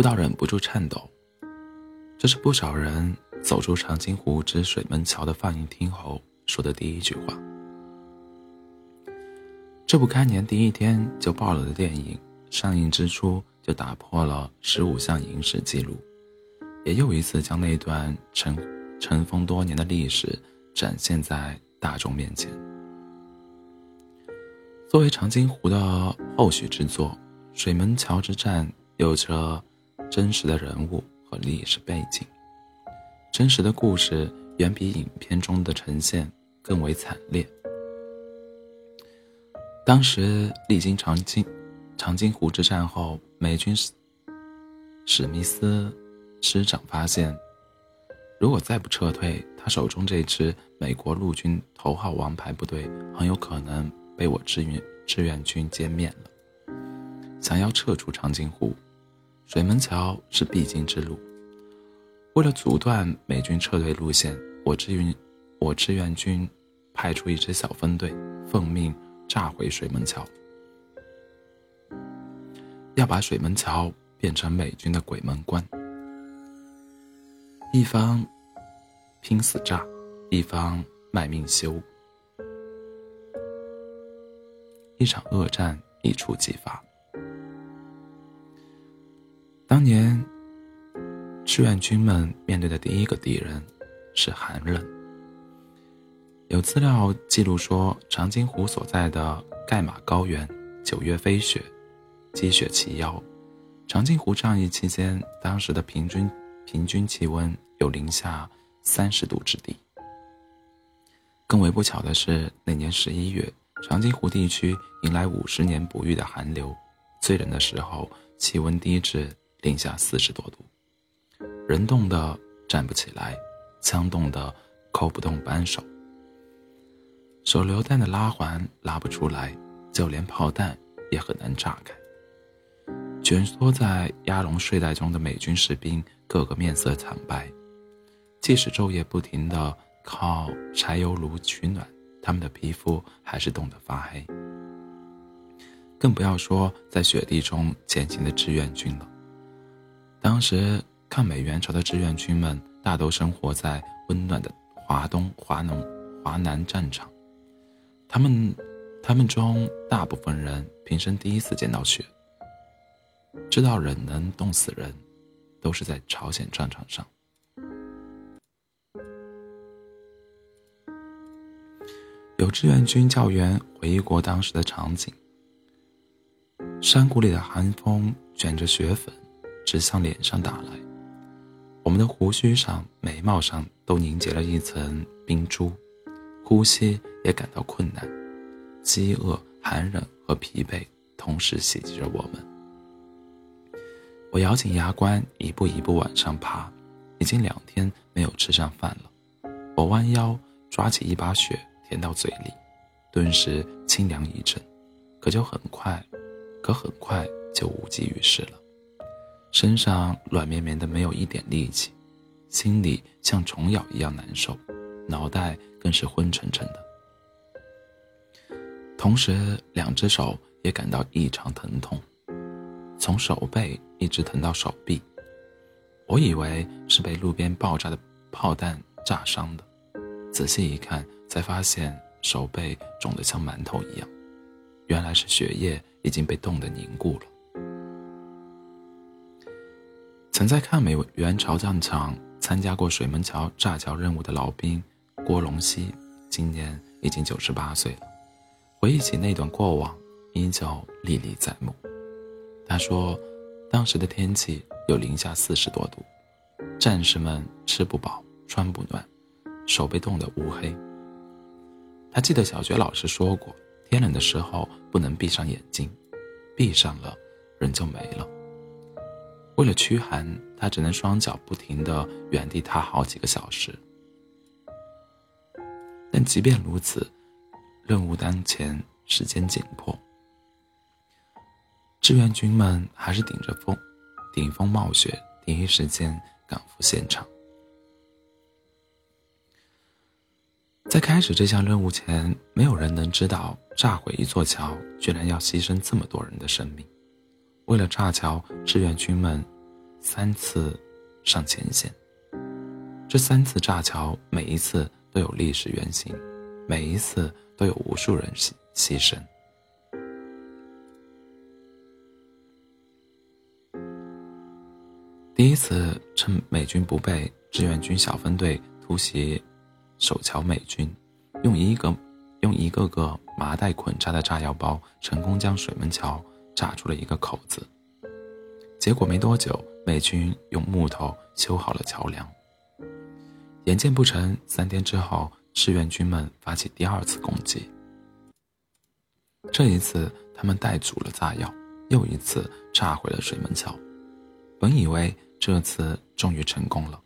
哭到忍不住颤抖。这是不少人走出长津湖之水门桥的放映厅后说的第一句话。这部开年第一天就爆了的电影，上映之初就打破了十五项影史记录，也又一次将那段尘尘封多年的历史展现在大众面前。作为长津湖的后续之作，《水门桥之战》有着真实的人物和历史背景，真实的故事远比影片中的呈现更为惨烈。当时历经长津长津湖之战后，美军史史密斯师长发现，如果再不撤退，他手中这支美国陆军头号王牌部队很有可能。被我志愿志愿军歼灭了。想要撤出长津湖，水门桥是必经之路。为了阻断美军撤退路线，我志愿我志愿军派出一支小分队，奉命炸毁水门桥，要把水门桥变成美军的鬼门关。一方拼死炸，一方卖命修。一场恶战一触即发。当年，志愿军们面对的第一个敌人是寒冷。有资料记录说，长津湖所在的盖马高原九月飞雪，积雪齐腰。长津湖战役期间，当时的平均平均气温有零下三十度之地。更为不巧的是，那年十一月。长津湖地区迎来五十年不遇的寒流，最冷的时候气温低至零下四十多度，人冻得站不起来，枪冻得扣不动扳手，手榴弹的拉环拉不出来，就连炮弹也很难炸开。蜷缩在鸭笼睡袋中的美军士兵个个面色惨白，即使昼夜不停地靠柴油炉取暖。他们的皮肤还是冻得发黑，更不要说在雪地中前行的志愿军了。当时抗美援朝的志愿军们大都生活在温暖的华东、华农、华南战场，他们他们中大部分人平生第一次见到雪，知道冷能冻死人，都是在朝鲜战场上。有志愿军教员回忆过当时的场景：山谷里的寒风卷着雪粉，直向脸上打来；我们的胡须上、眉毛上都凝结了一层冰珠，呼吸也感到困难。饥饿、寒冷和疲惫同时袭击着我们。我咬紧牙关，一步一步往上爬。已经两天没有吃上饭了。我弯腰抓起一把雪。填到嘴里，顿时清凉一阵，可就很快，可很快就无济于事了。身上软绵绵的，没有一点力气，心里像虫咬一样难受，脑袋更是昏沉沉的。同时，两只手也感到异常疼痛，从手背一直疼到手臂。我以为是被路边爆炸的炮弹炸伤的，仔细一看。才发现手背肿得像馒头一样，原来是血液已经被冻得凝固了。曾在抗美援朝战场参加过水门桥炸桥任务的老兵郭龙溪，今年已经九十八岁了。回忆起那段过往，依旧历历在目。他说，当时的天气有零下四十多度，战士们吃不饱穿不暖，手被冻得乌黑。他记得小学老师说过，天冷的时候不能闭上眼睛，闭上了，人就没了。为了驱寒，他只能双脚不停地原地踏好几个小时。但即便如此，任务当前，时间紧迫，志愿军们还是顶着风，顶风冒雪，第一时间赶赴现场。在开始这项任务前，没有人能知道炸毁一座桥居然要牺牲这么多人的生命。为了炸桥，志愿军们三次上前线。这三次炸桥，每一次都有历史原型，每一次都有无数人牺牺牲。第一次趁美军不备，志愿军小分队突袭守桥美军，用一个用一个个麻袋捆扎的炸药包，成功将水门桥炸出了一个口子。结果没多久，美军用木头修好了桥梁。眼见不成，三天之后，志愿军们发起第二次攻击。这一次，他们带足了炸药，又一次炸毁了水门桥。本以为这次终于成功了，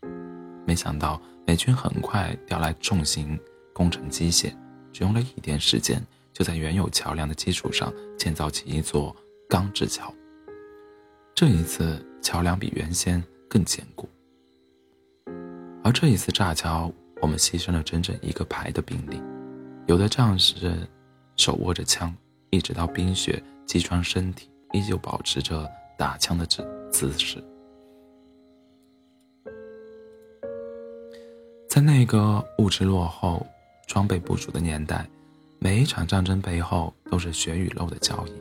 没想到美军很快调来重型工程机械，只用了一天时间，就在原有桥梁的基础上建造起一座钢制桥。这一次，桥梁比原先更坚固。而这一次炸桥，我们牺牲了整整一个排的兵力，有的战士手握着枪，一直到冰雪击穿身体，依旧保持着打枪的姿姿势。在那个物质落后、装备不足的年代，每一场战争背后都是血与肉的交易，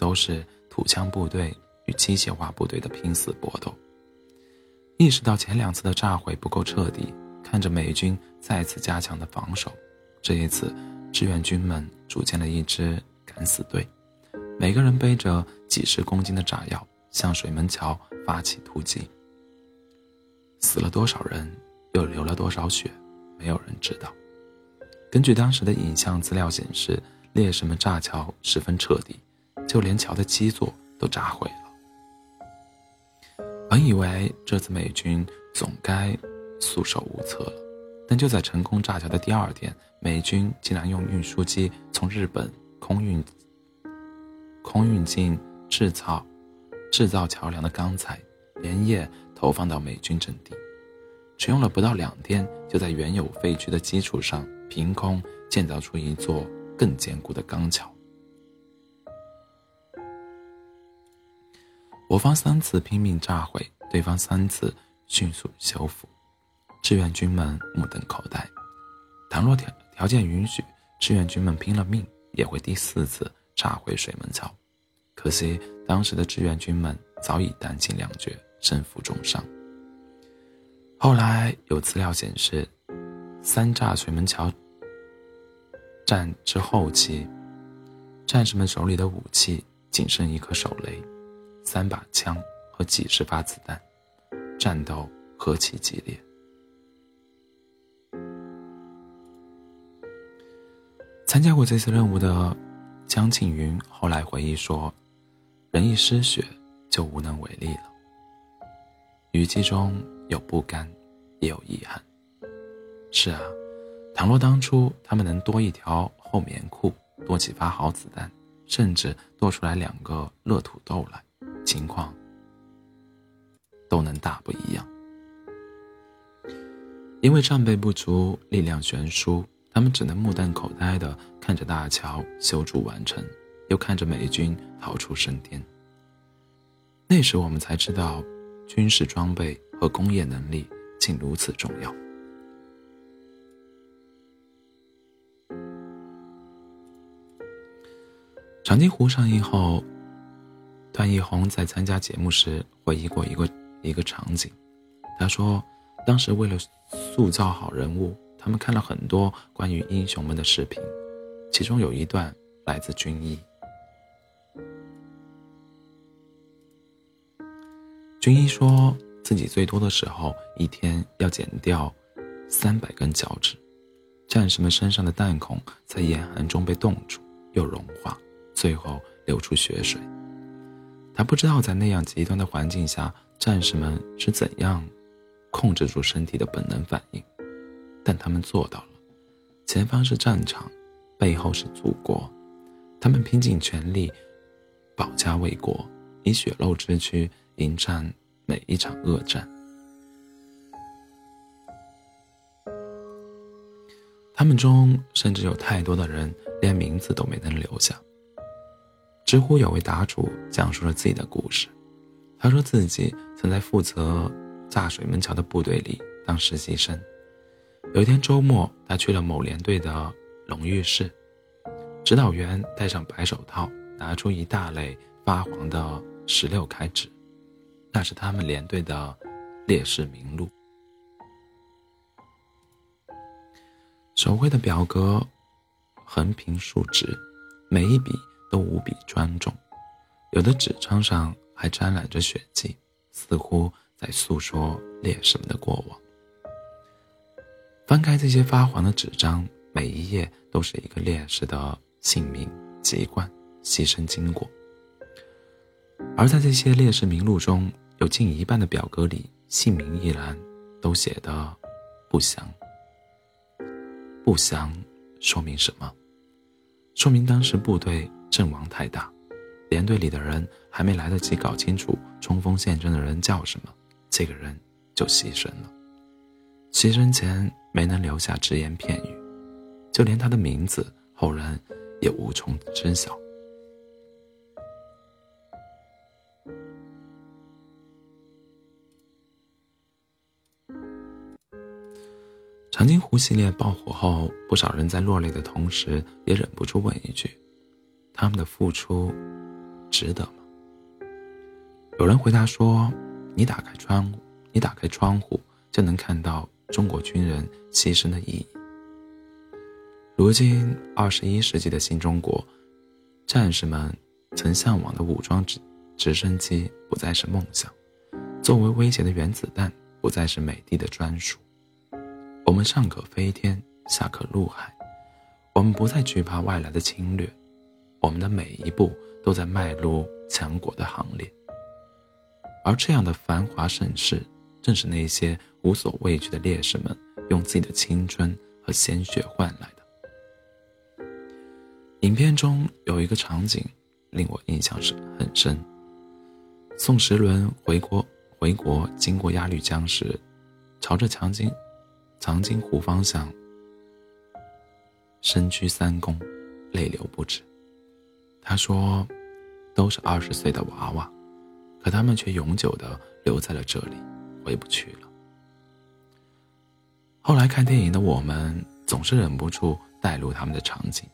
都是土枪部队与机械化部队的拼死搏斗。意识到前两次的炸毁不够彻底，看着美军再次加强的防守，这一次，志愿军们组建了一支敢死队，每个人背着几十公斤的炸药，向水门桥发起突击。死了多少人，又流了多少血，没有人知道。根据当时的影像资料显示，烈士们炸桥十分彻底，就连桥的基座都炸毁了。本以为这次美军总该束手无策了，但就在成功炸桥的第二天，美军竟然用运输机从日本空运空运进制造制造桥梁的钢材，连夜投放到美军阵地，只用了不到两天，就在原有废墟的基础上凭空建造出一座更坚固的钢桥。我方三次拼命炸毁，对方三次迅速修复，志愿军们目瞪口呆。倘若条条件允许，志愿军们拼了命也会第四次炸毁水门桥。可惜当时的志愿军们早已弹尽粮绝，身负重伤。后来有资料显示，三炸水门桥战之后期，战士们手里的武器仅剩一颗手雷。三把枪和几十发子弹，战斗何其激烈！参加过这次任务的江庆云后来回忆说：“人一失血，就无能为力了。”语气中有不甘，也有遗憾。是啊，倘若当初他们能多一条厚棉裤，多几发好子弹，甚至多出来两个热土豆来。情况都能大不一样，因为战备不足，力量悬殊，他们只能目瞪口呆地看着大桥修筑完成，又看着美军逃出升天。那时我们才知道，军事装备和工业能力竟如此重要。长津湖上映后。段奕宏在参加节目时回忆过一个一个场景，他说：“当时为了塑造好人物，他们看了很多关于英雄们的视频，其中有一段来自军医。军医说自己最多的时候一天要剪掉三百根脚趾，战士们身上的弹孔在严寒中被冻住又融化，最后流出血水。”他不知道在那样极端的环境下，战士们是怎样控制住身体的本能反应，但他们做到了。前方是战场，背后是祖国，他们拼尽全力保家卫国，以血肉之躯迎战每一场恶战。他们中甚至有太多的人连名字都没能留下。知乎有位答主讲述了自己的故事，他说自己曾在负责炸水门桥的部队里当实习生。有一天周末，他去了某连队的荣誉室，指导员戴上白手套，拿出一大类发黄的十六开纸，那是他们连队的烈士名录。手绘的表格横平竖直，每一笔都无比庄重，有的纸张上还沾染着血迹，似乎在诉说烈士们的过往。翻开这些发黄的纸张，每一页都是一个烈士的姓名、籍贯、牺牲经过。而在这些烈士名录中，有近一半的表格里，姓名一栏都写的不详。不详，说明什么？说明当时部队阵亡太大，连队里的人还没来得及搞清楚冲锋陷阵的人叫什么，这个人就牺牲了。牺牲前没能留下只言片语，就连他的名字后人也无从知晓。长津湖系列爆火后，不少人在落泪的同时，也忍不住问一句：“他们的付出，值得吗？”有人回答说：“你打开窗，你打开窗户，就能看到。”中国军人牺牲的意义。如今，二十一世纪的新中国，战士们曾向往的武装直直升机不再是梦想，作为威胁的原子弹不再是美帝的专属。我们上可飞天，下可陆海，我们不再惧怕外来的侵略，我们的每一步都在迈入强国的行列。而这样的繁华盛世。正是那些无所畏惧的烈士们用自己的青春和鲜血换来的。影片中有一个场景令我印象是很深。宋时轮回国回国经过鸭绿江时，朝着长津长津湖方向深居三躬，泪流不止。他说：“都是二十岁的娃娃，可他们却永久的留在了这里。”回不去了。后来看电影的我们总是忍不住带入他们的场景：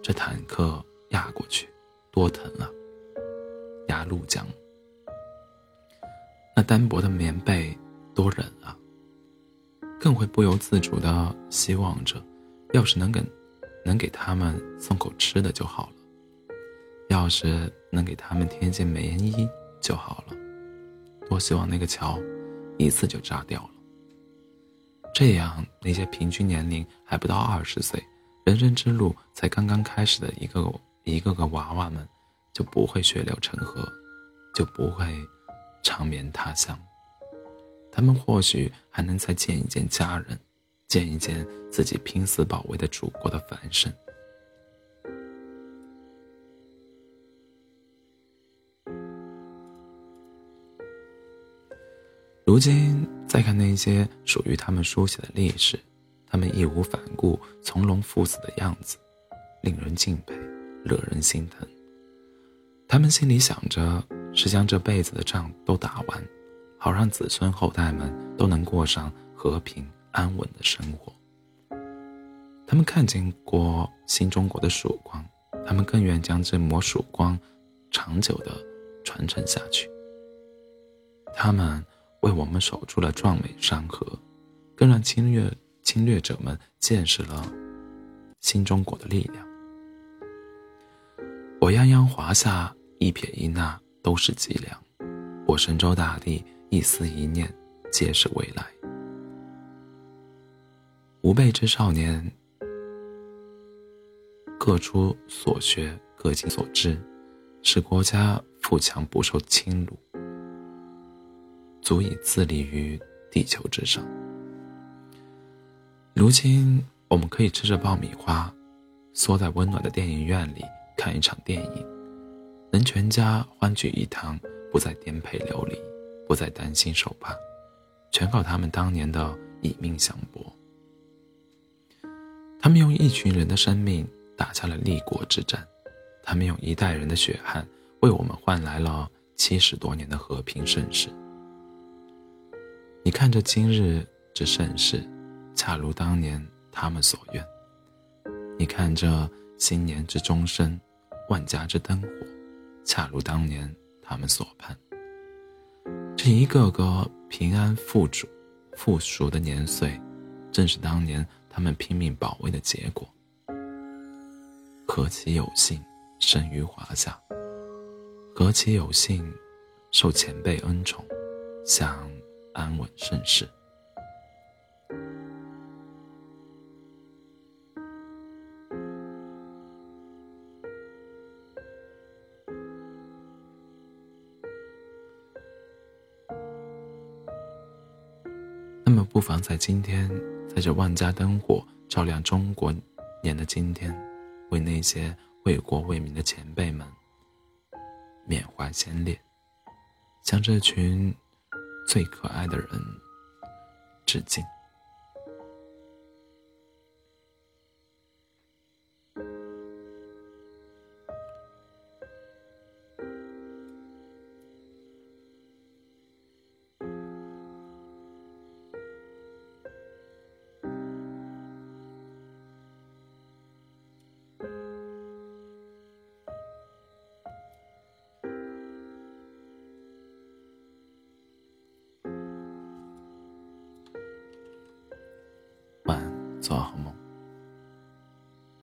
这坦克压过去，多疼啊！压路江，那单薄的棉被多冷啊！更会不由自主的希望着，要是能给能给他们送口吃的就好了，要是能给他们添件棉衣就好了。多希望那个桥，一次就炸掉了。这样，那些平均年龄还不到二十岁、人生之路才刚刚开始的一个一个个娃娃们，就不会血流成河，就不会长眠他乡。他们或许还能再见一见家人，见一见自己拼死保卫的祖国的繁盛。如今再看那些属于他们书写的历史，他们义无反顾、从容赴死的样子，令人敬佩，惹人心疼。他们心里想着是将这辈子的仗都打完，好让子孙后代们都能过上和平安稳的生活。他们看见过新中国的曙光，他们更愿将这抹曙光长久的传承下去。他们。为我们守住了壮美山河，更让侵略侵略者们见识了新中国的力量。我泱泱华夏，一撇一捺都是脊梁；我神州大地，一丝一念皆是未来。吾辈之少年，各出所学，各尽所知，使国家富强不受侵辱。足以自立于地球之上。如今，我们可以吃着爆米花，缩在温暖的电影院里看一场电影，能全家欢聚一堂，不再颠沛流离，不再担心受怕，全靠他们当年的以命相搏。他们用一群人的生命打下了立国之战，他们用一代人的血汗为我们换来了七十多年的和平盛世。你看着今日之盛世，恰如当年他们所愿；你看着新年之钟声，万家之灯火，恰如当年他们所盼。这一个个平安富足、富庶的年岁，正是当年他们拼命保卫的结果。何其有幸生于华夏！何其有幸受前辈恩宠，享安稳盛世！那么，不妨在今天，在这万家灯火照亮中国年的今天。为那些为国为民的前辈们缅怀先烈，向这群最可爱的人致敬。做好梦。